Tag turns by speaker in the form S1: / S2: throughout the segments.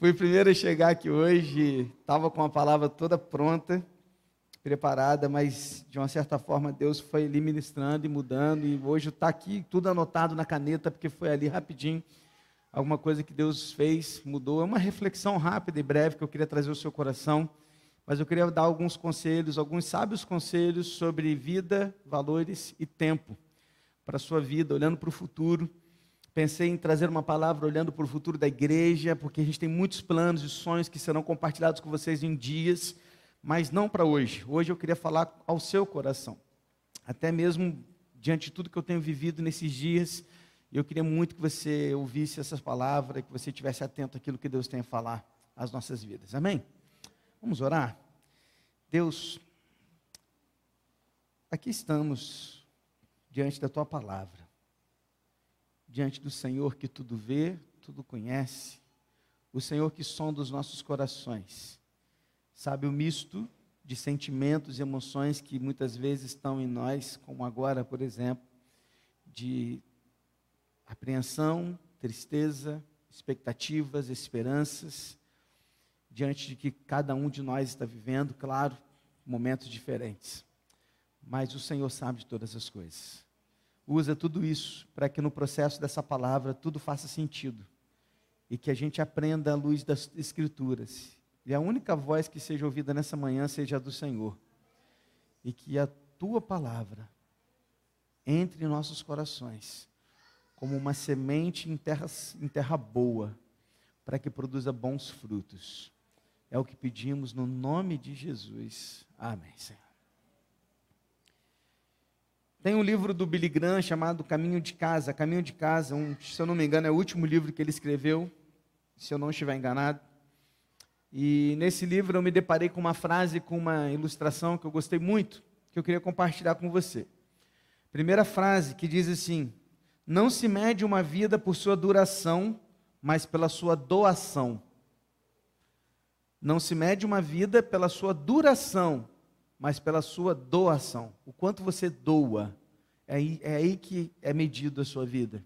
S1: Fui o primeiro a chegar aqui hoje, estava com a palavra toda pronta, preparada, mas de uma certa forma Deus foi ali ministrando e mudando, e hoje está aqui tudo anotado na caneta, porque foi ali rapidinho, alguma coisa que Deus fez, mudou. É uma reflexão rápida e breve que eu queria trazer ao seu coração, mas eu queria dar alguns conselhos, alguns sábios conselhos sobre vida, valores e tempo para a sua vida, olhando para o futuro. Pensei em trazer uma palavra olhando para o futuro da igreja, porque a gente tem muitos planos e sonhos que serão compartilhados com vocês em dias, mas não para hoje. Hoje eu queria falar ao seu coração. Até mesmo diante de tudo que eu tenho vivido nesses dias, eu queria muito que você ouvisse essas palavras, que você estivesse atento àquilo que Deus tem a falar às nossas vidas. Amém? Vamos orar? Deus, aqui estamos diante da tua palavra, diante do Senhor que tudo vê, tudo conhece, o Senhor que sonda os nossos corações, sabe o misto de sentimentos e emoções que muitas vezes estão em nós, como agora, por exemplo, de apreensão, tristeza, expectativas, esperanças, diante de que cada um de nós está vivendo, claro, momentos diferentes mas o Senhor sabe de todas as coisas. Usa tudo isso para que no processo dessa palavra tudo faça sentido e que a gente aprenda à luz das Escrituras. E a única voz que seja ouvida nessa manhã seja a do Senhor. E que a tua palavra entre em nossos corações como uma semente em terra, em terra boa, para que produza bons frutos. É o que pedimos no nome de Jesus. Amém, Senhor. Tem um livro do Billy Graham chamado Caminho de Casa. Caminho de Casa, um, se eu não me engano, é o último livro que ele escreveu, se eu não estiver enganado. E nesse livro eu me deparei com uma frase, com uma ilustração que eu gostei muito, que eu queria compartilhar com você. Primeira frase que diz assim: Não se mede uma vida por sua duração, mas pela sua doação. Não se mede uma vida pela sua duração, mas pela sua doação. O quanto você doa, é aí, é aí que é medido a sua vida.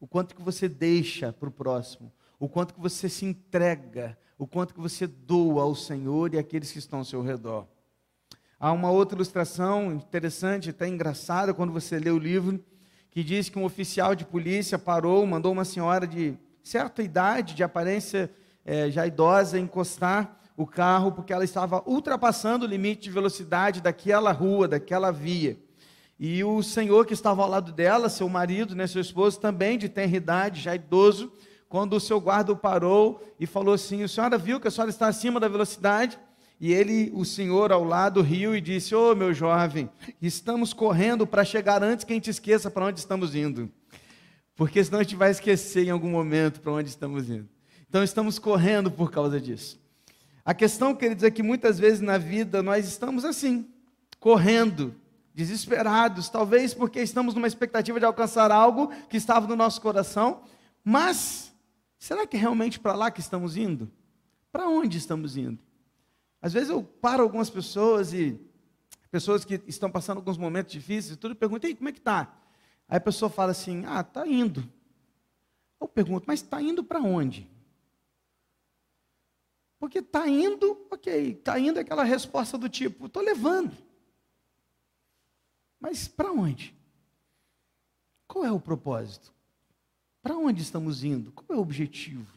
S1: O quanto que você deixa para o próximo, o quanto que você se entrega, o quanto que você doa ao Senhor e àqueles que estão ao seu redor. Há uma outra ilustração interessante, até engraçada, quando você lê o livro, que diz que um oficial de polícia parou, mandou uma senhora de certa idade, de aparência é, já idosa, encostar o carro porque ela estava ultrapassando o limite de velocidade daquela rua, daquela via. E o senhor que estava ao lado dela, seu marido, né, seu esposo, também de tenra idade, já idoso, quando o seu guarda o parou e falou assim: A senhora viu que a senhora está acima da velocidade? E ele, o senhor ao lado, riu e disse: Ô oh, meu jovem, estamos correndo para chegar antes que a gente esqueça para onde estamos indo. Porque senão a gente vai esquecer em algum momento para onde estamos indo. Então estamos correndo por causa disso. A questão, queridos, é que muitas vezes na vida nós estamos assim, correndo, desesperados, talvez porque estamos numa expectativa de alcançar algo que estava no nosso coração, mas será que é realmente para lá que estamos indo? Para onde estamos indo? Às vezes eu paro algumas pessoas e pessoas que estão passando alguns momentos difíceis, tudo, pergunto, e como é que está? Aí a pessoa fala assim, ah, está indo. Eu pergunto, mas está indo para onde? Porque está indo, ok, está indo aquela resposta do tipo, estou levando. Mas para onde? Qual é o propósito? Para onde estamos indo? Qual é o objetivo?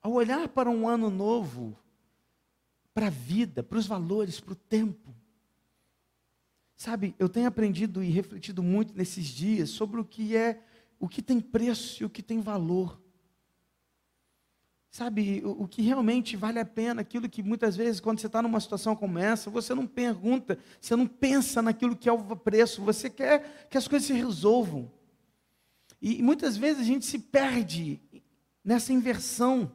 S1: Ao olhar para um ano novo, para a vida, para os valores, para o tempo. Sabe, eu tenho aprendido e refletido muito nesses dias sobre o que é, o que tem preço e o que tem valor. Sabe, o, o, que realmente vale a pena, aquilo que muitas vezes, quando você está numa situação como essa, você não pergunta, você não pensa naquilo que é o preço, você quer que as coisas se resolvam. E, e muitas vezes a gente se perde nessa inversão.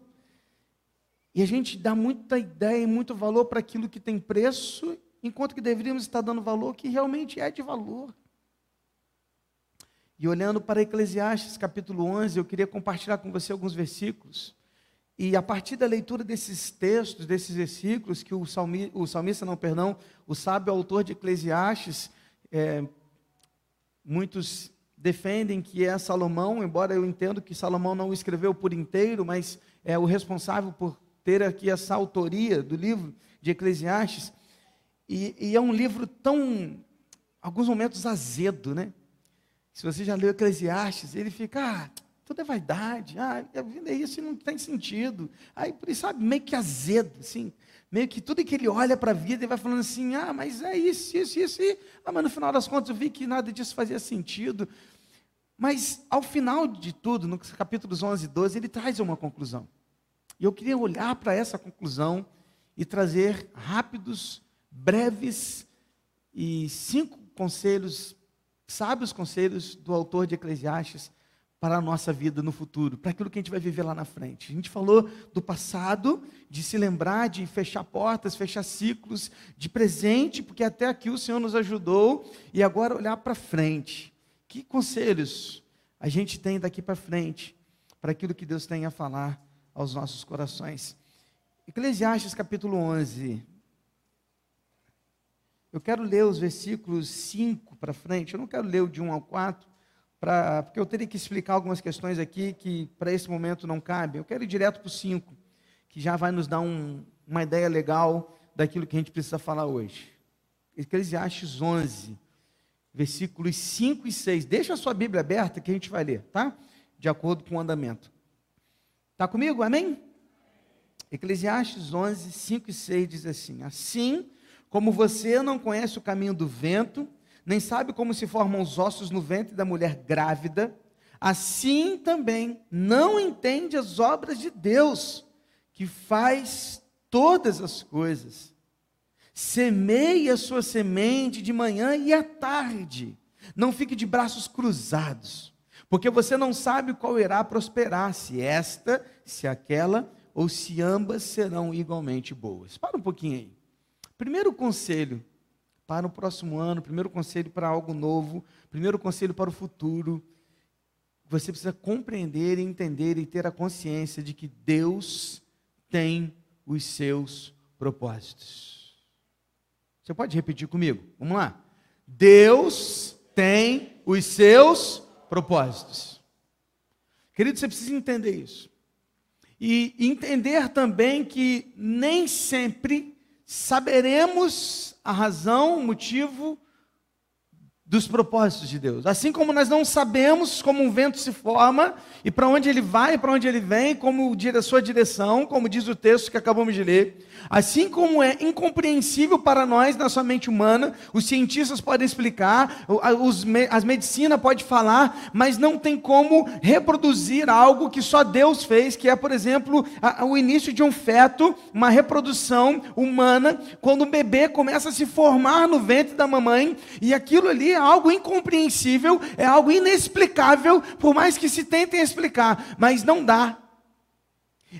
S1: E a gente dá muita ideia e muito valor para aquilo que tem preço, enquanto que deveríamos estar dando valor que realmente é de valor. E olhando para Eclesiastes capítulo 11, eu queria compartilhar com você alguns versículos e a partir da leitura desses textos, desses versículos, que o, salmi, o salmista, não, perdão, o sábio autor de Eclesiastes, é, muitos defendem que é Salomão, embora eu entendo que Salomão não o escreveu por inteiro, mas é o responsável por ter aqui essa autoria do livro de Eclesiastes. E, e é um livro tão, alguns momentos azedo, né? Se você já leu Eclesiastes, ele fica, ah, tudo é vaidade, ah, a vida é isso e não tem sentido. Aí, sabe, meio que azedo, assim, meio que tudo que ele olha para a vida, ele vai falando assim, ah, mas é isso, isso, isso, e, ah, mas no final das contas eu vi que nada disso fazia sentido. Mas, ao final de tudo, nos capítulos 11 e 12, ele traz uma conclusão. E eu queria olhar para essa conclusão e trazer rápidos, breves e cinco conselhos, sábios conselhos do autor de Eclesiastes para a nossa vida no futuro, para aquilo que a gente vai viver lá na frente. A gente falou do passado, de se lembrar, de fechar portas, fechar ciclos, de presente, porque até aqui o Senhor nos ajudou, e agora olhar para frente. Que conselhos a gente tem daqui para frente, para aquilo que Deus tem a falar aos nossos corações? Eclesiastes capítulo 11. Eu quero ler os versículos 5 para frente, eu não quero ler o de 1 ao 4, pra, porque eu teria que explicar algumas questões aqui que para esse momento não cabem. Eu quero ir direto para o 5, que já vai nos dar um, uma ideia legal daquilo que a gente precisa falar hoje. Eclesiastes 11, versículos 5 e 6. Deixa a sua Bíblia aberta que a gente vai ler, tá? De acordo com o andamento. Está comigo? Amém? Eclesiastes 11, 5 e 6 diz assim: Assim como você não conhece o caminho do vento, nem sabe como se formam os ossos no ventre da mulher grávida, assim também não entende as obras de Deus, que faz todas as coisas. Semeie a sua semente de manhã e à tarde. Não fique de braços cruzados, porque você não sabe qual irá prosperar, se esta, se aquela, ou se ambas serão igualmente boas. Para um pouquinho aí. Primeiro conselho para o próximo ano, primeiro conselho para algo novo, primeiro conselho para o futuro. Você precisa compreender, entender e ter a consciência de que Deus tem os seus propósitos. Você pode repetir comigo? Vamos lá. Deus tem os seus propósitos. Querido, você precisa entender isso. E entender também que nem sempre saberemos a razão, o motivo dos propósitos de Deus. Assim como nós não sabemos como um vento se forma e para onde ele vai, para onde ele vem, como a sua direção, como diz o texto que acabamos de ler. Assim como é incompreensível para nós na sua mente humana, os cientistas podem explicar, os, as medicina pode falar, mas não tem como reproduzir algo que só Deus fez, que é, por exemplo, a, o início de um feto, uma reprodução humana, quando um bebê começa a se formar no ventre da mamãe, e aquilo ali algo incompreensível, é algo inexplicável, por mais que se tentem explicar, mas não dá.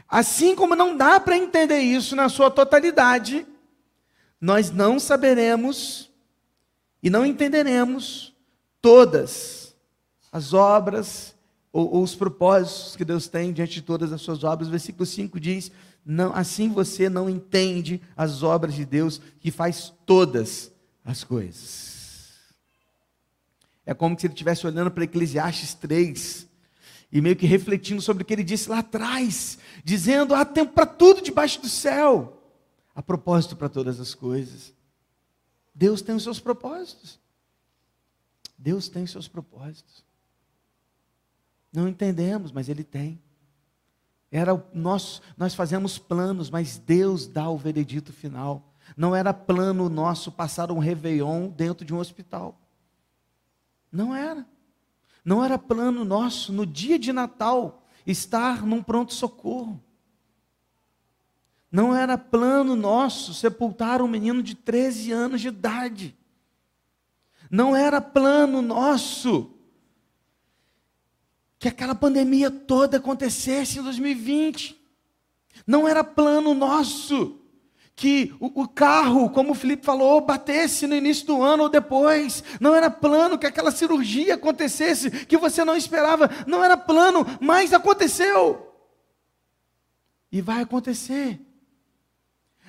S1: Assim como não dá para entender isso na sua totalidade, nós não saberemos e não entenderemos todas as obras ou, ou, os propósitos que Deus tem diante de todas as suas obras. Versículo 5 diz: não, assim você não entende as obras de Deus que faz todas as coisas. É como se ele estivesse olhando para Eclesiastes 3 e meio que refletindo sobre o que ele disse lá atrás, dizendo: há tempo para tudo debaixo do céu, há propósito para todas as coisas. Deus tem os seus propósitos. Deus tem os seus propósitos. Não entendemos, mas Ele tem. Era nós fazemos planos, mas Deus dá o veredito final. Não era plano nosso passar um réveillon dentro de um hospital. Não era. Não era plano nosso, no dia de Natal, estar num pronto-socorro. Não era plano nosso sepultar um menino de 13 anos de idade. Não era plano nosso que aquela pandemia toda acontecesse em 2020. Não era plano nosso que o, carro, como o Felipe falou, batesse no início do ano ou depois. Não era plano que aquela cirurgia acontecesse que você não esperava. Não era plano, mas aconteceu. E vai acontecer.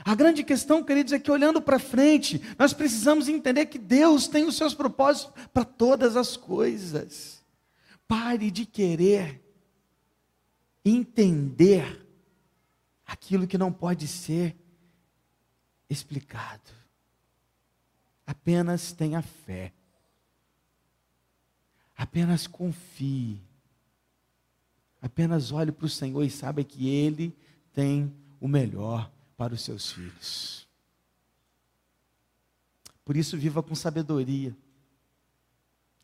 S1: A grande questão, queridos, é que olhando para frente, nós precisamos entender que Deus tem os seus propósitos para todas as coisas. Pare de querer entender aquilo que não pode ser explicado. Apenas tenha fé. Apenas confie. Apenas olhe para o Senhor e saiba que Ele tem o melhor para os seus filhos. Por isso, viva com sabedoria.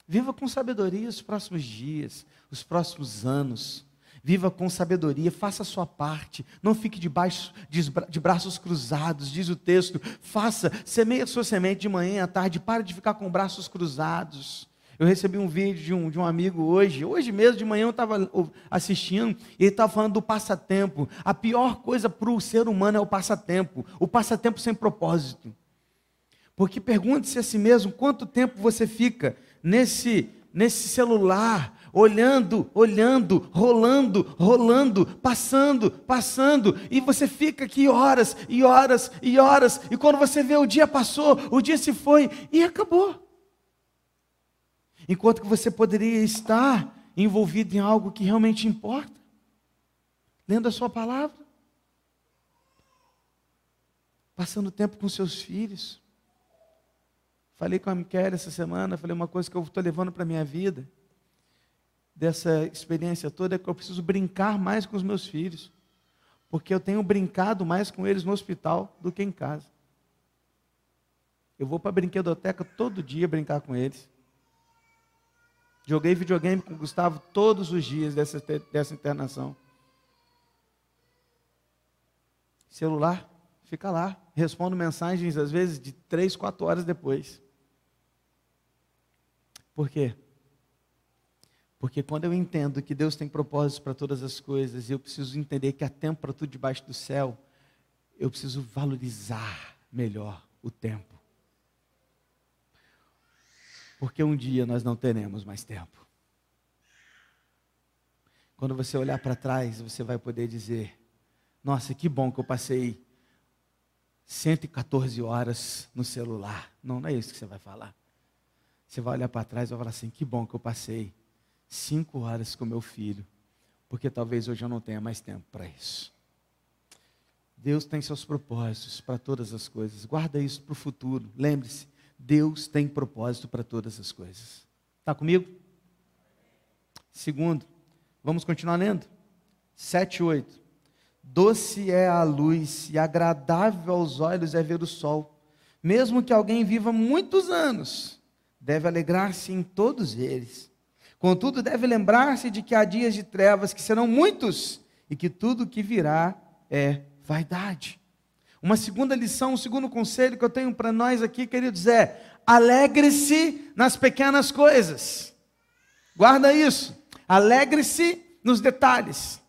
S1: Viva com sabedoria os próximos dias, os próximos anos. Viva com sabedoria, faça a sua parte. Não fique debaixo de braços cruzados, diz o texto. Faça, semeie a sua semente de manhã à tarde. Pare de ficar com braços cruzados. Eu recebi um vídeo de um, de um amigo hoje, hoje mesmo de manhã eu estava assistindo, e ele estava falando do passatempo. A pior coisa para o ser humano é o passatempo, o passatempo sem propósito. Porque pergunte-se a si mesmo quanto tempo você fica nesse, nesse celular, olhando, olhando, rolando, rolando, passando, passando, e você fica aqui horas e horas e horas, e quando você vê o dia passou, o dia se foi e acabou enquanto que você poderia estar envolvido em algo que realmente importa, lendo a sua palavra, passando tempo com seus filhos. Falei com a Miquel essa semana, falei uma coisa que eu estou levando para a minha vida, dessa experiência toda, é que eu preciso brincar mais com os meus filhos, porque eu tenho brincado mais com eles no hospital do que em casa. Eu vou para a brinquedoteca todo dia brincar com eles. Joguei videogame com o Gustavo todos os dias dessa, dessa internação. Celular, fica lá. Respondo mensagens, às vezes, de três, quatro horas depois. Por quê? Porque quando eu entendo que Deus tem propósitos para todas as coisas, e eu preciso entender que há tempo para tudo debaixo do céu, eu preciso valorizar melhor o tempo porque um dia nós não teremos mais tempo. Quando você olhar para trás, você vai poder dizer: Nossa, que bom que eu passei 114 horas no celular. Não, não é isso que você vai falar. Você vai olhar para trás e vai falar assim: Que bom que eu passei cinco horas com meu filho, porque talvez hoje eu não tenha mais tempo para isso. Deus tem seus propósitos para todas as coisas. Guarda isso para o futuro. Lembre-se, Deus tem propósito para todas as coisas. Está comigo? Segundo, vamos continuar lendo? 7, 8. Doce é a luz e agradável aos olhos é ver o sol. Mesmo que alguém viva muitos anos, deve alegrar-se em todos eles. Contudo, deve lembrar-se de que há dias de trevas que serão muitos e que tudo que virá é vaidade. Uma segunda lição, um segundo conselho que eu tenho para nós aqui, queridos, é: alegre-se nas pequenas coisas. Guarda isso. Alegre-se nos detalhes.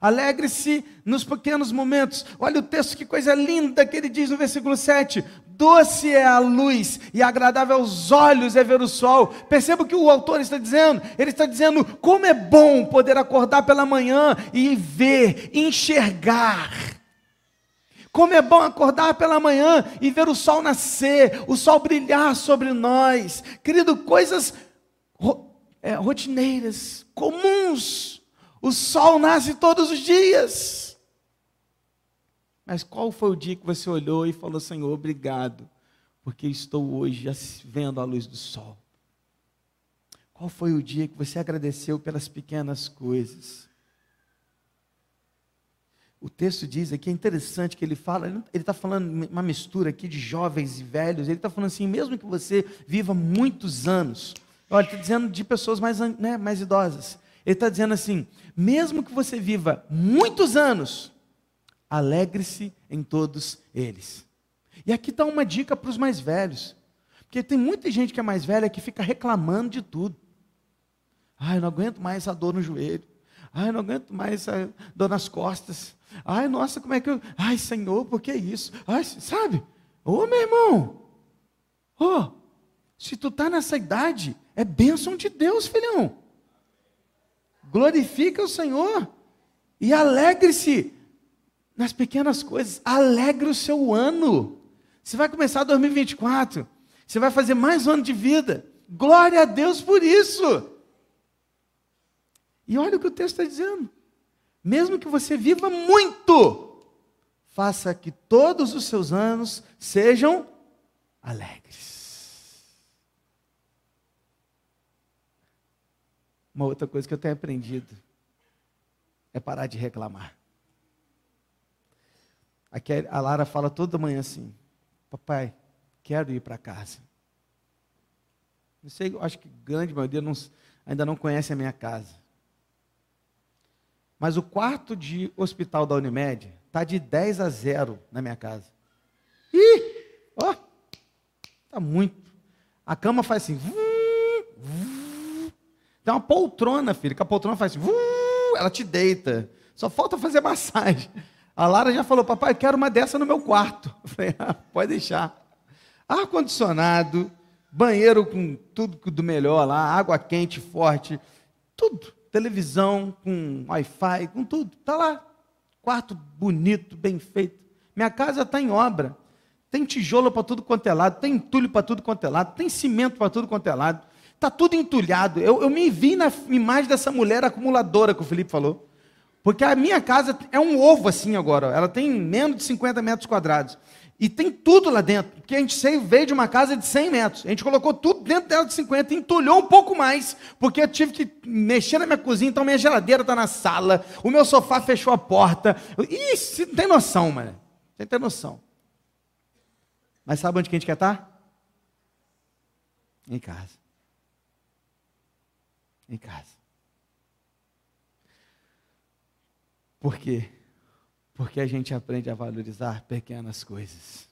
S1: Alegre-se nos pequenos momentos. Olha o texto, que coisa linda que ele diz no versículo 7. Doce é a luz e agradável aos olhos é ver o sol. Perceba o que o autor está dizendo. Ele está dizendo como é bom poder acordar pela manhã e ver, enxergar como é bom acordar pela manhã e ver o sol nascer, o sol brilhar sobre nós. Querido, coisas é, rotineiras, comuns. O sol nasce todos os dias. Mas qual foi o dia que você olhou e falou, Senhor, obrigado, porque estou hoje vendo a luz do sol? Qual foi o dia que você agradeceu pelas pequenas coisas? o texto diz aqui, é interessante que ele fala, ele está falando uma mistura aqui de jovens e velhos, ele está falando assim, mesmo que você viva muitos anos, olha, está dizendo de pessoas mais, né, mais idosas, ele está dizendo assim, mesmo que você viva muitos anos, alegre-se em todos eles. E aqui está uma dica para os mais velhos, porque tem muita gente que é mais velha que fica reclamando de tudo. Ai, eu não aguento mais essa dor no joelho. Ai, eu não aguento mais essa dor nas costas. Ai, nossa, como é que eu. Ai, Senhor, por que isso? Ai, sabe? Ô, meu irmão. Ô, se tu está nessa idade, é bênção de Deus, filhão. Glorifica o Senhor. E alegre-se nas pequenas coisas. Alegre o seu ano. Você vai começar 2024. Você vai fazer mais um ano de vida. Glória a Deus por isso. E olha o que o texto está dizendo. Mesmo que você viva muito, faça que todos os seus anos sejam alegres. Uma outra coisa que eu tenho aprendido é parar de reclamar. Aqui a Lara fala toda manhã assim: Papai, quero ir para casa. Não sei, acho que grande maioria não, ainda não conhece a minha casa. Mas o quarto de hospital da Unimed está de 10 a 0 na minha casa. Ih! Ó! Está muito. A cama faz assim. Tem uma poltrona, filho, que a poltrona faz assim. Ela te deita. Só falta fazer massagem. A Lara já falou, papai, quero uma dessa no meu quarto. Eu falei, ah, pode deixar. Ar-condicionado, banheiro com tudo do melhor lá, água quente, forte, tudo televisão, com Wi-Fi, com tudo. Está lá. Quarto bonito, bem feito. Minha casa está em obra. Tem tijolo para tudo quanto é lado, tem entulho para tudo quanto é lado, tem cimento para tudo quanto é lado. Está tudo entulhado. Eu, eu me vi na imagem dessa mulher acumuladora que o Felipe falou. Porque a minha casa é um ovo assim agora. Ela tem menos de 50 metros quadrados. E tem tudo lá dentro, porque a gente veio de uma casa de 100 metros. A gente colocou tudo dentro dela de 50, entulhou um pouco mais, porque eu tive que mexer na minha cozinha, então minha geladeira está na sala, o meu sofá fechou a porta. Ih, você não tem noção, mano. Você tem noção. Mas sabe onde que a gente quer estar? Tá? Em casa. Em casa. Por quê? Porque a gente aprende a valorizar pequenas coisas.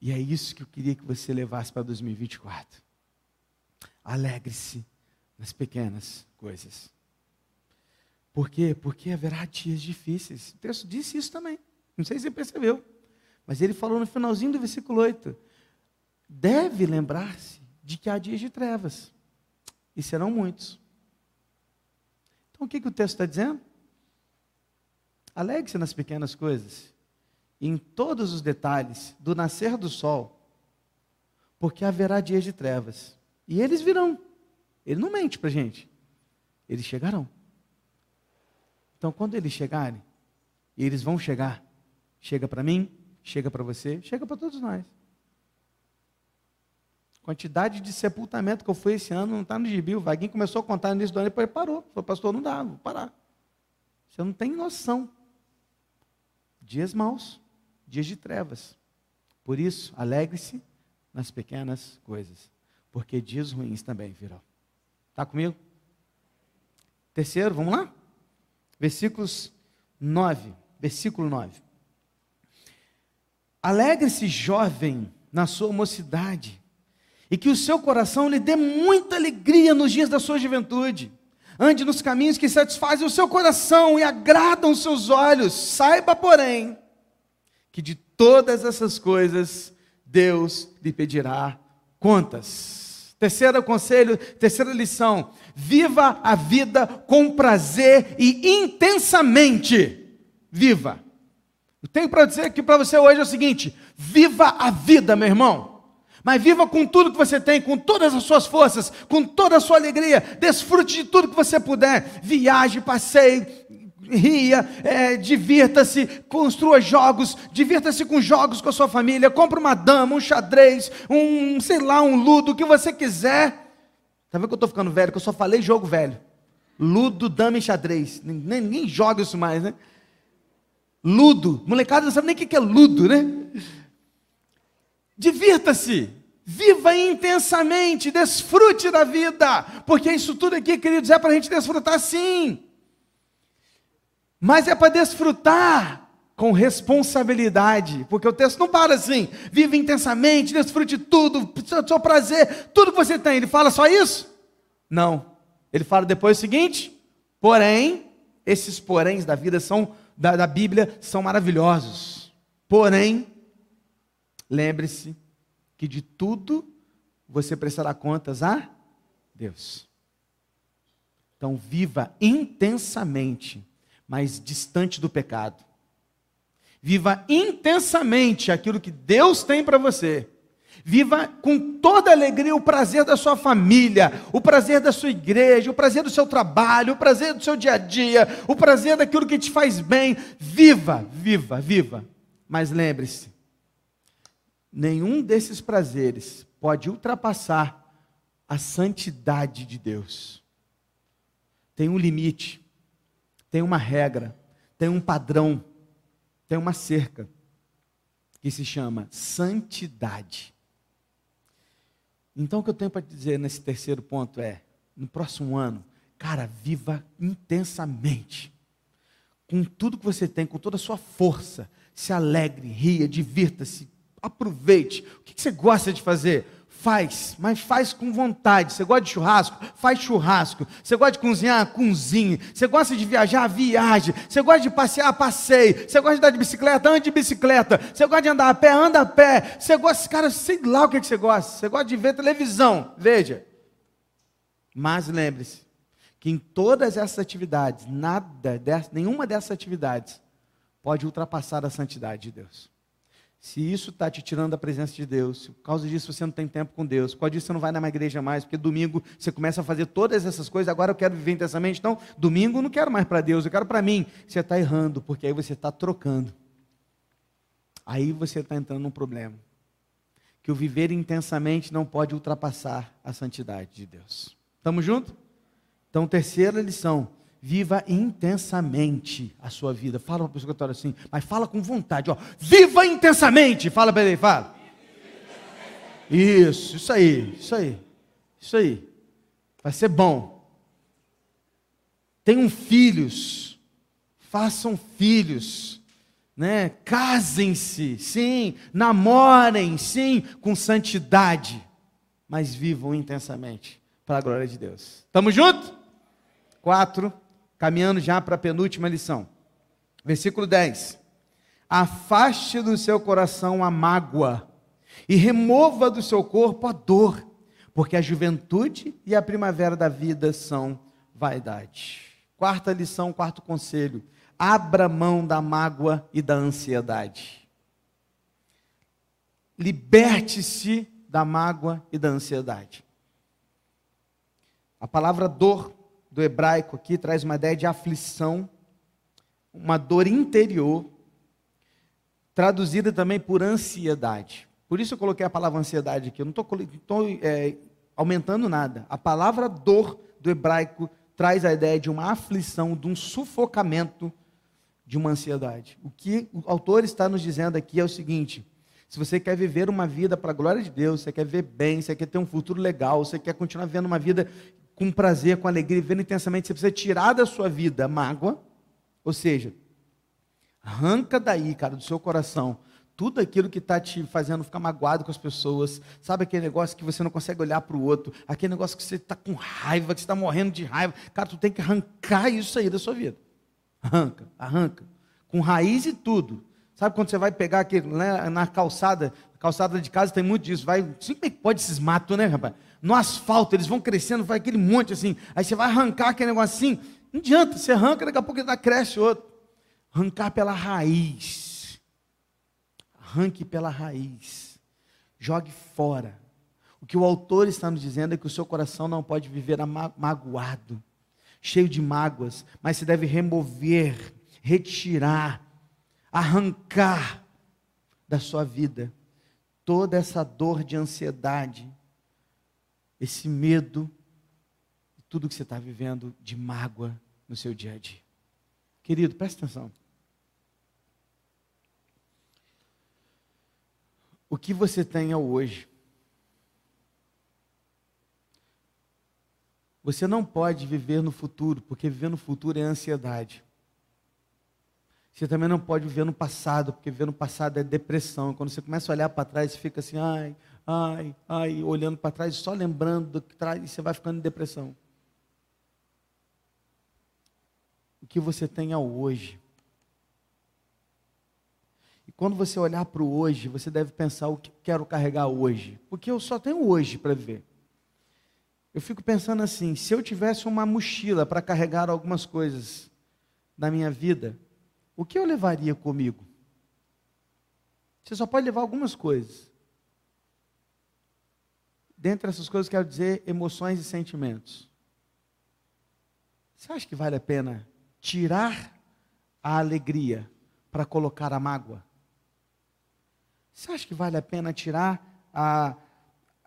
S1: E é isso que eu queria que você levasse para 2024. Alegre-se nas pequenas coisas. Por quê? Porque haverá dias difíceis. O texto disse isso também. Não sei se você percebeu. Mas ele falou no finalzinho do versículo 8: deve lembrar-se de que há dias de trevas, e serão muitos. Então o que, que o texto está dizendo? Alegre-se nas pequenas coisas, em todos os detalhes do nascer do sol, porque haverá dias de trevas. E eles virão. Ele não mente para gente. Eles chegarão. Então, quando eles chegarem, e eles vão chegar, chega para mim, chega para você, chega para todos nós. Quantidade de sepultamento que eu fui esse ano não está no gibi. O Vaguinho começou a contar início do ano e depois parou. Falou, pastor, não dá, vou parar. Você não tem noção. Dias maus, dias de trevas. Por isso, alegre-se nas pequenas coisas, porque dias ruins também virão. Está comigo? Terceiro, vamos lá? Versículos 9. Versículo 9. Alegre-se, jovem, na sua mocidade e que o seu coração lhe dê muita alegria nos dias da sua juventude. Ande nos caminhos que satisfazem o seu coração e agradam os seus olhos. Saiba, porém, que de todas essas coisas Deus lhe pedirá contas. Terceiro conselho, terceira lição: viva a vida com prazer e intensamente. Viva. Eu tenho para dizer aqui para você hoje é o seguinte: viva a vida, meu irmão. Mas viva com tudo que você tem, com todas as suas forças, com toda a sua alegria. Desfrute de tudo que você puder. Viaje, passeie, ria, é, divirta-se, construa jogos, divirta-se com jogos com a sua família. Compre uma dama, um xadrez, um, sei lá, um ludo, o que você quiser. Tá vendo que eu estou ficando velho? Que eu só falei jogo velho. Ludo, dama e xadrez. Ninguém, ninguém joga isso mais, né? Ludo. Molecada não sabe nem o que é ludo, né? Divirta-se. Viva intensamente, desfrute da vida, porque isso tudo aqui, queridos, é para a gente desfrutar sim, mas é para desfrutar com responsabilidade, porque o texto não para assim, viva intensamente, desfrute tudo, seu prazer, tudo que você tem, ele fala só isso? Não, ele fala depois o seguinte, porém, esses poréns da vida são, da, da Bíblia, são maravilhosos, porém, lembre-se, que de tudo você prestará contas a Deus. Então, viva intensamente, mas distante do pecado. Viva intensamente aquilo que Deus tem para você. Viva com toda alegria o prazer da sua família, o prazer da sua igreja, o prazer do seu trabalho, o prazer do seu dia a dia, o prazer daquilo que te faz bem. Viva, viva, viva. Mas lembre-se, nenhum desses prazeres pode ultrapassar a santidade de Deus. Tem um limite, tem uma regra, tem um padrão, tem uma cerca que se chama santidade. Então, o que eu tenho para dizer nesse terceiro ponto é: no próximo ano, cara, viva intensamente. Com tudo que você tem, com toda a sua força. Se alegre, ria, divirta-se, aproveite. O que você gosta de fazer? Faz, mas faz com vontade. Você gosta de churrasco? Faz churrasco. Você gosta de cozinhar? Cozinhe. Você gosta de viajar? Viaje. Você gosta de passear? Passeie. Você gosta de andar de bicicleta? Ande de bicicleta. Você gosta de andar a pé? Anda a pé. Você gosta, cara, sei lá o que, você gosta. Você gosta de ver televisão? Veja. Mas lembre-se que em todas essas atividades, nada, nenhuma dessas atividades pode ultrapassar a santidade de Deus. Se isso está te tirando da presença de Deus, por causa disso você não tem tempo com Deus, por causa disso você não vai na igreja mais, porque domingo você começa a fazer todas essas coisas, agora eu quero viver intensamente, então domingo eu não quero mais para Deus, eu quero para mim. Você está errando, porque aí você está trocando. Aí você está entrando num problema. Que o viver intensamente não pode ultrapassar a santidade de Deus. Estamos juntos? Então, terceira lição: Viva intensamente a sua vida. Fala para a pessoa que está assim, mas fala com vontade. Ó. Viva intensamente. Fala para ele, fala. Isso, isso aí, isso aí, isso aí. Vai ser bom. Tenham filhos, façam filhos, né? Casem-se, sim, namorem, sim, com santidade, mas vivam intensamente para a glória de Deus. Tamo junto? Quatro caminhando já para a penúltima lição. Versículo 10. Afaste do seu coração a mágoa e remova do seu corpo a dor, porque a juventude e a primavera da vida são vaidade. Quarta lição, quarto conselho: abra mão da mágoa e da ansiedade. Liberte-se da mágoa e da ansiedade. A palavra dor do hebraico aqui traz uma ideia de aflição, uma dor interior, traduzida também por ansiedade. Por isso eu coloquei a palavra ansiedade aqui. Eu não estou é, aumentando nada. A palavra dor do hebraico traz a ideia de uma aflição, de um sufocamento, de uma ansiedade. O que o autor está nos dizendo aqui é o seguinte: se você quer viver uma vida para a glória de Deus, você quer ver bem, você quer ter um futuro legal, você quer continuar vivendo uma vida com prazer, com alegria, vivendo intensamente, você precisa tirar da sua vida a mágoa, ou seja, arranca daí, cara, do seu coração, tudo aquilo que está te fazendo ficar magoado com as pessoas, sabe aquele negócio que você não consegue olhar para o outro, aquele negócio que você está com raiva, que você está morrendo de raiva, cara, tu tem que arrancar isso aí da sua vida. Arranca, arranca, com raiz e tudo. Sabe quando você vai pegar aqui né, na calçada, calçada de casa tem muito disso, vai, como é que pode esses matos, né, rapaz? no asfalto, eles vão crescendo, vai aquele monte assim. Aí você vai arrancar aquele negócio assim, não adianta, você arranca, daqui a pouco ainda cresce outro. Arrancar pela raiz. Arranque pela raiz. Jogue fora. O que o autor está nos dizendo é que o seu coração não pode viver magoado, cheio de mágoas, mas se deve remover, retirar, arrancar da sua vida toda essa dor de ansiedade, esse medo, tudo que você está vivendo de mágoa no seu dia a dia. Querido, presta atenção. O que você tem é hoje. Você não pode viver no futuro, porque viver no futuro é ansiedade. Você também não pode viver no passado, porque viver no passado é depressão. Quando você começa a olhar para trás, você fica assim, ai, ai, ai, olhando para trás, só lembrando do que traz, e você vai ficando em depressão. O que você tem é o hoje. E quando você olhar para o hoje, você deve pensar o que quero carregar hoje. Porque eu só tenho hoje para viver. Eu fico pensando assim: se eu tivesse uma mochila para carregar algumas coisas da minha vida, o que eu levaria comigo? Você só pode levar algumas coisas. dentre essas coisas, quero dizer emoções e sentimentos. Você acha que vale a pena tirar a alegria para colocar a mágoa? Você acha que vale a pena tirar a,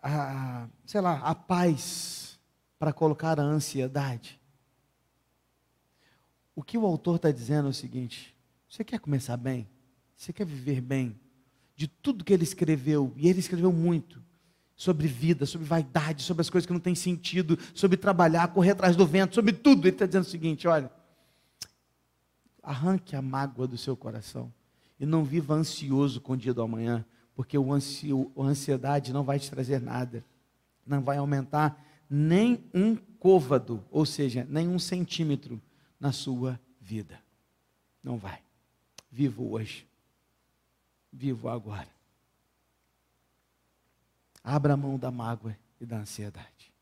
S1: a sei lá, a paz para colocar a ansiedade? O que o autor está dizendo é o seguinte: você quer começar bem? Você quer viver bem? De tudo que ele escreveu, e ele escreveu muito, sobre vida, sobre vaidade, sobre as coisas que não têm sentido, sobre trabalhar, correr atrás do vento, sobre tudo. Ele está dizendo o seguinte: olha, arranque a mágoa do seu coração e não viva ansioso com o dia do amanhã, porque o ansio, a ansiedade não vai te trazer nada, não vai aumentar nem um côvado, ou seja, nem um centímetro na sua vida. Não vai. Vivo hoje. Vivo agora. Abra a mão da mágoa e da ansiedade.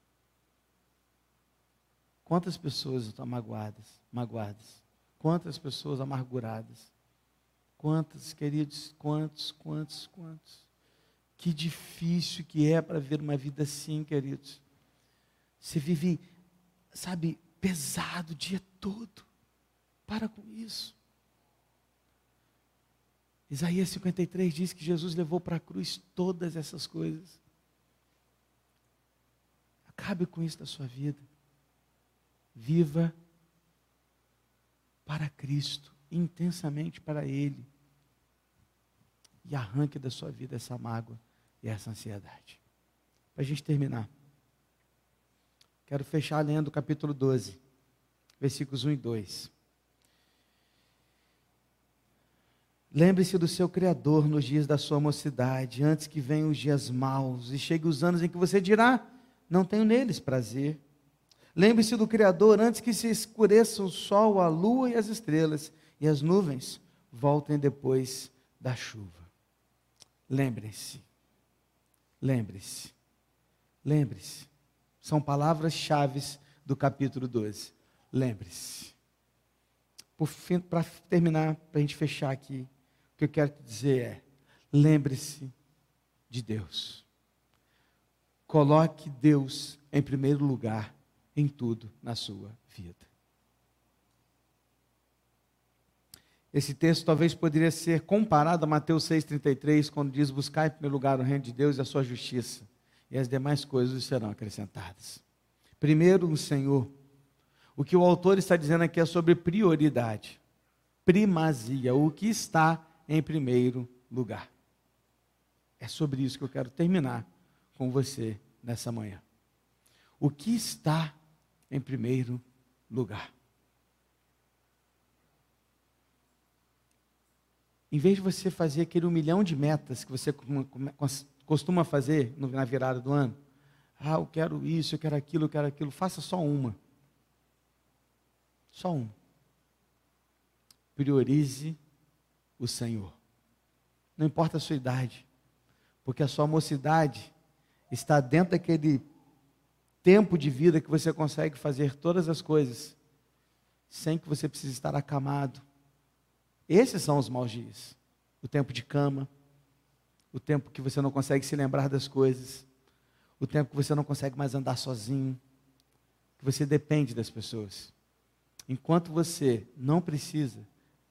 S1: Quantas pessoas estão magoadas, magoadas? Quantas pessoas amarguradas? Quantas, queridos, quantos, quantos, quantos? Que difícil que é para ver uma vida assim, queridos. Você vive, sabe, pesado o dia todo. Para com isso. Isaías 53 diz que Jesus levou para a cruz todas essas coisas. Acabe com isso da sua vida. Viva para Cristo, intensamente para Ele. E arranque da sua vida essa mágoa e essa ansiedade. Para a gente terminar. Quero fechar lendo o capítulo 12, versículos 1 e 2. Lembre-se do seu Criador nos dias da sua mocidade, antes que venham os dias maus e cheguem os anos em que você dirá: não tenho neles prazer. Lembre-se do Criador antes que se escureça o sol, a lua e as estrelas, e as nuvens voltem depois da chuva. Lembre-se, lembre-se, lembre-se. São palavras-chave do capítulo 12. Lembre-se. Para terminar, para a gente fechar aqui, que eu quero te dizer é: lembre-se de Deus. Coloque Deus em primeiro lugar em tudo na sua vida. Esse texto talvez poderia ser comparado a Mateus 6,33, quando diz: Buscar em primeiro lugar o reino de Deus e a sua justiça, e as demais coisas serão acrescentadas. Primeiro, o Senhor. O que o autor está dizendo aqui é sobre prioridade, primazia, o que está em primeiro lugar. É sobre isso que eu quero terminar com você nessa manhã. O que está em primeiro lugar? Em vez de você fazer aquele um milhão de metas que você costuma fazer na virada do ano, ah, eu quero isso, eu quero aquilo, eu quero aquilo, faça só uma. Só uma. Priorize o Senhor. Não importa a sua idade, porque a sua mocidade está dentro daquele tempo de vida que você consegue fazer todas as coisas sem que você precise estar acamado. Esses são os maus dias. O tempo de cama, o tempo que você não consegue se lembrar das coisas, o tempo que você não consegue mais andar sozinho, que você depende das pessoas. Enquanto você não precisa,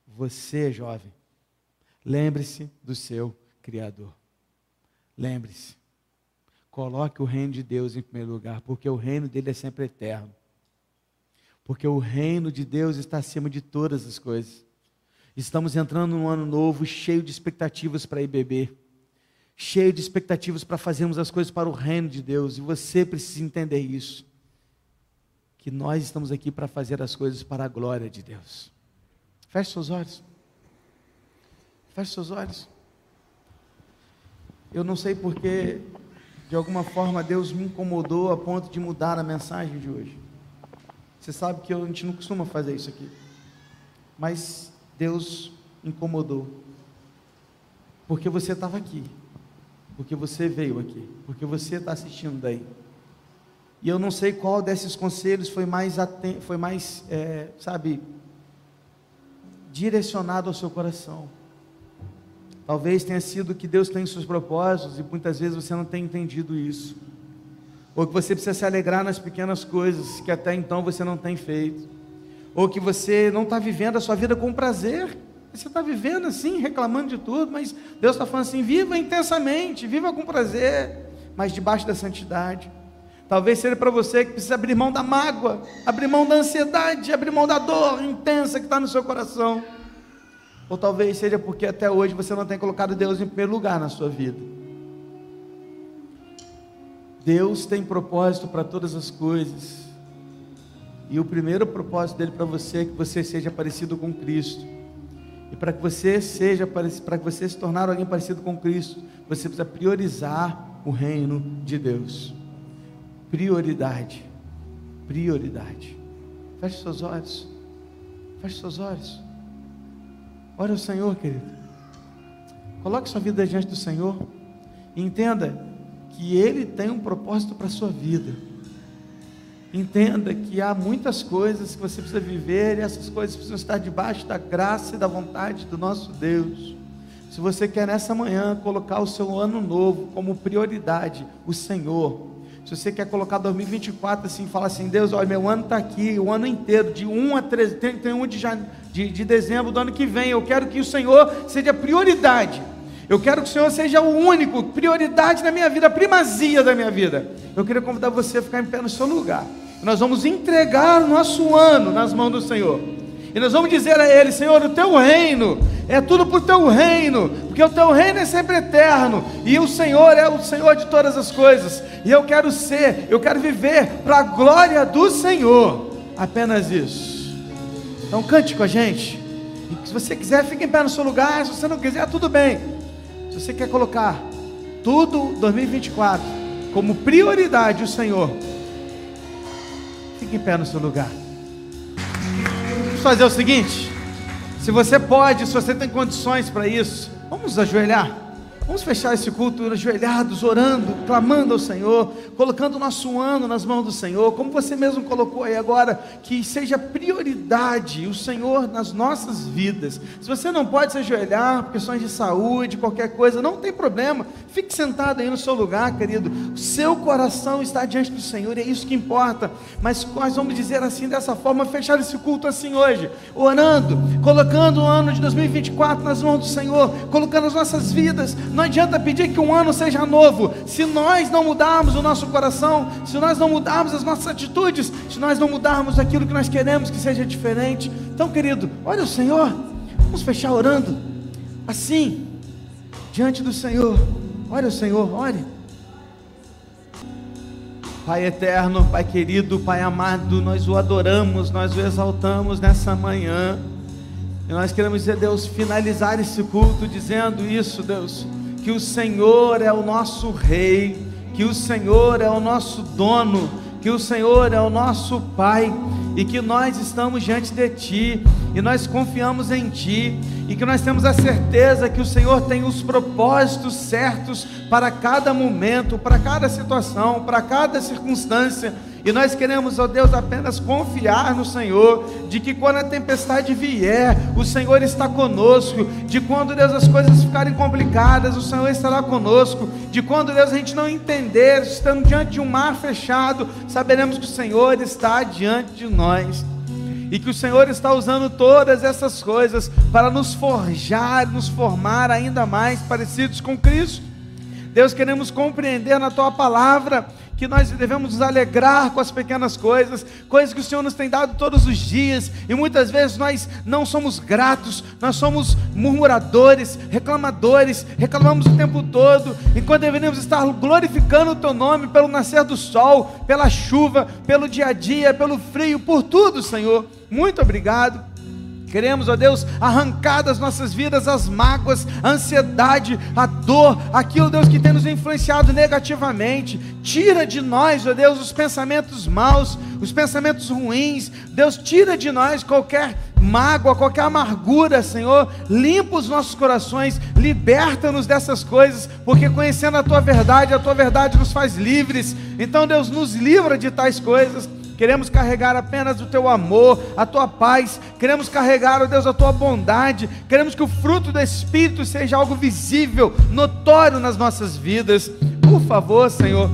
S1: você, jovem, lembre-se do seu Criador. Lembre-se. Coloque o reino de Deus em primeiro lugar, porque o reino dele é sempre eterno. Porque o reino de Deus está acima de todas as coisas. Estamos entrando num ano novo cheio de expectativas para ir beber, cheio de expectativas para fazermos as coisas para o reino de Deus, e você precisa entender isso. Que nós estamos aqui para fazer as coisas para a glória de Deus. Feche seus olhos. Feche seus olhos. Eu não sei porque de alguma forma Deus me incomodou a ponto de mudar a mensagem de hoje. Você sabe que a gente não costuma fazer isso aqui. Mas Deus incomodou. Porque você estava aqui. Porque você veio aqui. Porque você está assistindo daí. E eu não sei qual desses conselhos foi mais, foi mais é, sabe, direcionado ao seu coração. Talvez tenha sido que Deus tem seus propósitos e muitas vezes você não tem entendido isso. ou que você precisa se alegrar nas pequenas coisas que até então você não tem feito, ou que você não está vivendo a sua vida com prazer. Você está vivendo assim, reclamando de tudo, mas Deus está falando assim: viva intensamente, viva com prazer, mas debaixo da santidade. Talvez seja para você que precisa abrir mão da mágoa, abrir mão da ansiedade, abrir mão da dor intensa que está no seu coração. Ou talvez seja porque até hoje você não tem colocado Deus em primeiro lugar na sua vida. Deus tem propósito para todas as coisas. E o primeiro propósito dele para você é que você seja parecido com Cristo. E para que você seja para que você se tornar alguém parecido com Cristo, você precisa priorizar o reino de Deus. Prioridade. Prioridade. Feche seus olhos. Feche seus olhos. Ore ao Senhor, querido. Coloque sua vida diante do Senhor. E entenda que Ele tem um propósito para a sua vida. Entenda que há muitas coisas que você precisa viver e essas coisas precisam estar debaixo da graça e da vontade do nosso Deus. Se você quer nessa manhã colocar o seu ano novo como prioridade, o Senhor, se você quer colocar 2024 assim, fala assim, Deus, olha, meu ano está aqui, o ano inteiro, de 1 a 13, 31 de, de, de dezembro do ano que vem, eu quero que o Senhor seja prioridade. Eu quero que o Senhor seja o único, prioridade na minha vida, primazia da minha vida. Eu queria convidar você a ficar em pé no seu lugar. Nós vamos entregar o nosso ano nas mãos do Senhor. E nós vamos dizer a Ele: Senhor, o teu reino é tudo por teu reino, porque o teu reino é sempre eterno, e o Senhor é o Senhor de todas as coisas, e eu quero ser, eu quero viver para a glória do Senhor, apenas isso. Então cante com a gente, e se você quiser, fique em pé no seu lugar, se você não quiser, tudo bem. Se você quer colocar tudo 2024 como prioridade o Senhor, fique em pé no seu lugar. Vamos fazer o seguinte: se você pode, se você tem condições para isso, vamos ajoelhar. Vamos fechar esse culto ajoelhados, orando, clamando ao Senhor, colocando o nosso ano nas mãos do Senhor, como você mesmo colocou aí agora, que seja prioridade o Senhor nas nossas vidas. Se você não pode se ajoelhar por questões de saúde, qualquer coisa, não tem problema, fique sentado aí no seu lugar, querido. O seu coração está diante do Senhor, é isso que importa. Mas nós vamos dizer assim, dessa forma, fechar esse culto assim hoje, orando, colocando o ano de 2024 nas mãos do Senhor, colocando as nossas vidas não adianta pedir que um ano seja novo, se nós não mudarmos o nosso coração, se nós não mudarmos as nossas atitudes, se nós não mudarmos aquilo que nós queremos que seja diferente. Então, querido, olha o Senhor, vamos fechar orando, assim, diante do Senhor. Olha o Senhor, olhe. Pai eterno, Pai querido, Pai amado, nós o adoramos, nós o exaltamos nessa manhã. E nós queremos dizer, Deus, finalizar esse culto dizendo isso, Deus que o Senhor é o nosso Rei, que o Senhor é o nosso dono, que o Senhor é o nosso Pai e que nós estamos diante de Ti e nós confiamos em Ti e que nós temos a certeza que o Senhor tem os propósitos certos para cada momento, para cada situação, para cada circunstância e nós queremos, ó Deus, apenas confiar no Senhor, de que quando a tempestade vier, o Senhor está conosco, de quando, Deus, as coisas ficarem complicadas, o Senhor estará conosco, de quando, Deus, a gente não entender, estando diante de um mar fechado, saberemos que o Senhor está diante de nós. E que o Senhor está usando todas essas coisas para nos forjar, nos formar ainda mais parecidos com Cristo. Deus, queremos compreender na tua palavra que nós devemos nos alegrar com as pequenas coisas, coisas que o Senhor nos tem dado todos os dias, e muitas vezes nós não somos gratos, nós somos murmuradores, reclamadores, reclamamos o tempo todo, enquanto deveríamos estar glorificando o Teu nome pelo nascer do sol, pela chuva, pelo dia a dia, pelo frio, por tudo, Senhor. Muito obrigado. Queremos, ó Deus, arrancar das nossas vidas as mágoas, a ansiedade, a dor, aquilo, Deus, que tem nos influenciado negativamente. Tira de nós, ó Deus, os pensamentos maus, os pensamentos ruins. Deus, tira de nós qualquer mágoa, qualquer amargura, Senhor. Limpa os nossos corações, liberta-nos dessas coisas, porque conhecendo a tua verdade, a tua verdade nos faz livres. Então, Deus, nos livra de tais coisas queremos carregar apenas o teu amor, a tua paz, queremos carregar, ó Deus, a tua bondade, queremos que o fruto do Espírito seja algo visível, notório nas nossas vidas. Por favor, Senhor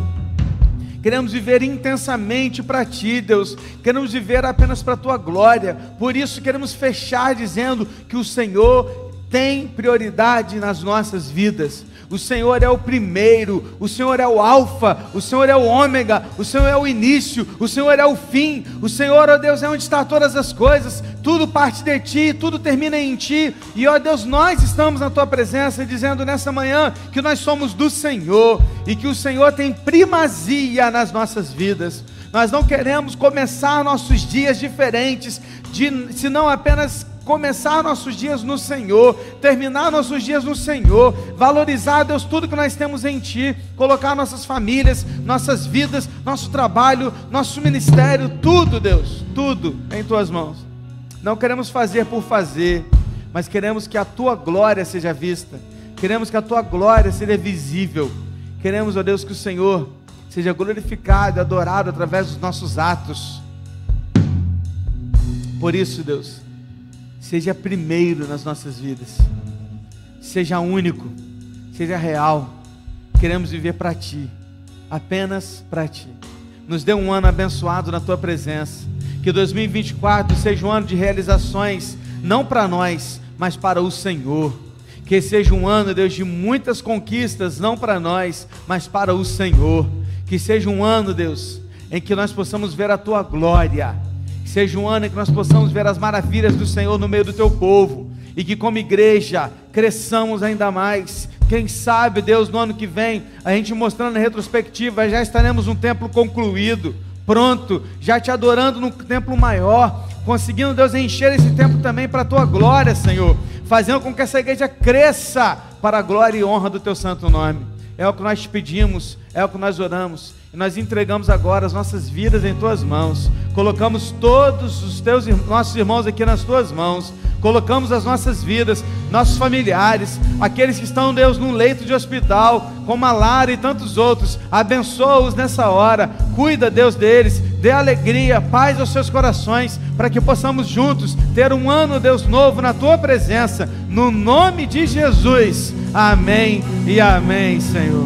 S1: Queremos viver intensamente para Ti, Deus. Queremos viver apenas para a Tua glória. Por isso queremos fechar dizendo que o Senhor tem prioridade nas nossas vidas. O Senhor é o primeiro, o Senhor é o Alfa, o Senhor é o Ômega, o Senhor é o início, o Senhor é o fim. O Senhor, ó Deus, é onde está todas as coisas. Tudo parte de Ti, tudo termina em Ti. E ó Deus, nós estamos na Tua presença dizendo nessa manhã que nós somos do Senhor e que o Senhor tem primazia nas nossas vidas. Nós não queremos começar nossos dias diferentes, de, senão apenas começar nossos dias no Senhor, terminar nossos dias no Senhor, valorizar, Deus, tudo que nós temos em Ti, colocar nossas famílias, nossas vidas, nosso trabalho, nosso ministério, tudo, Deus, tudo em Tuas mãos. Não queremos fazer por fazer, mas queremos que a Tua glória seja vista, queremos que a Tua glória seja visível, queremos, ó Deus, que o Senhor seja glorificado, adorado através dos nossos atos. Por isso, Deus, seja primeiro nas nossas vidas, seja único, seja real. Queremos viver para Ti, apenas para Ti. Nos dê um ano abençoado na Tua presença. Que 2024 seja um ano de realizações, não para nós, mas para o Senhor. Que seja um ano, Deus, de muitas conquistas, não para nós, mas para o Senhor. Que seja um ano, Deus, em que nós possamos ver a Tua glória seja um ano em que nós possamos ver as maravilhas do Senhor no meio do teu povo. E que, como igreja, cresçamos ainda mais. Quem sabe, Deus, no ano que vem, a gente mostrando a retrospectiva, já estaremos um templo concluído, pronto, já te adorando num templo maior, conseguindo, Deus, encher esse templo também para a tua glória, Senhor, fazendo com que essa igreja cresça para a glória e honra do teu santo nome. É o que nós te pedimos, é o que nós oramos nós entregamos agora as nossas vidas em tuas mãos. Colocamos todos os teus nossos irmãos aqui nas tuas mãos. Colocamos as nossas vidas, nossos familiares, aqueles que estão, Deus, num leito de hospital, como a Lara e tantos outros. Abençoa-os nessa hora. Cuida, Deus, deles. Dê alegria, paz aos seus corações, para que possamos juntos ter um ano, Deus, novo na tua presença. No nome de Jesus. Amém e amém, Senhor.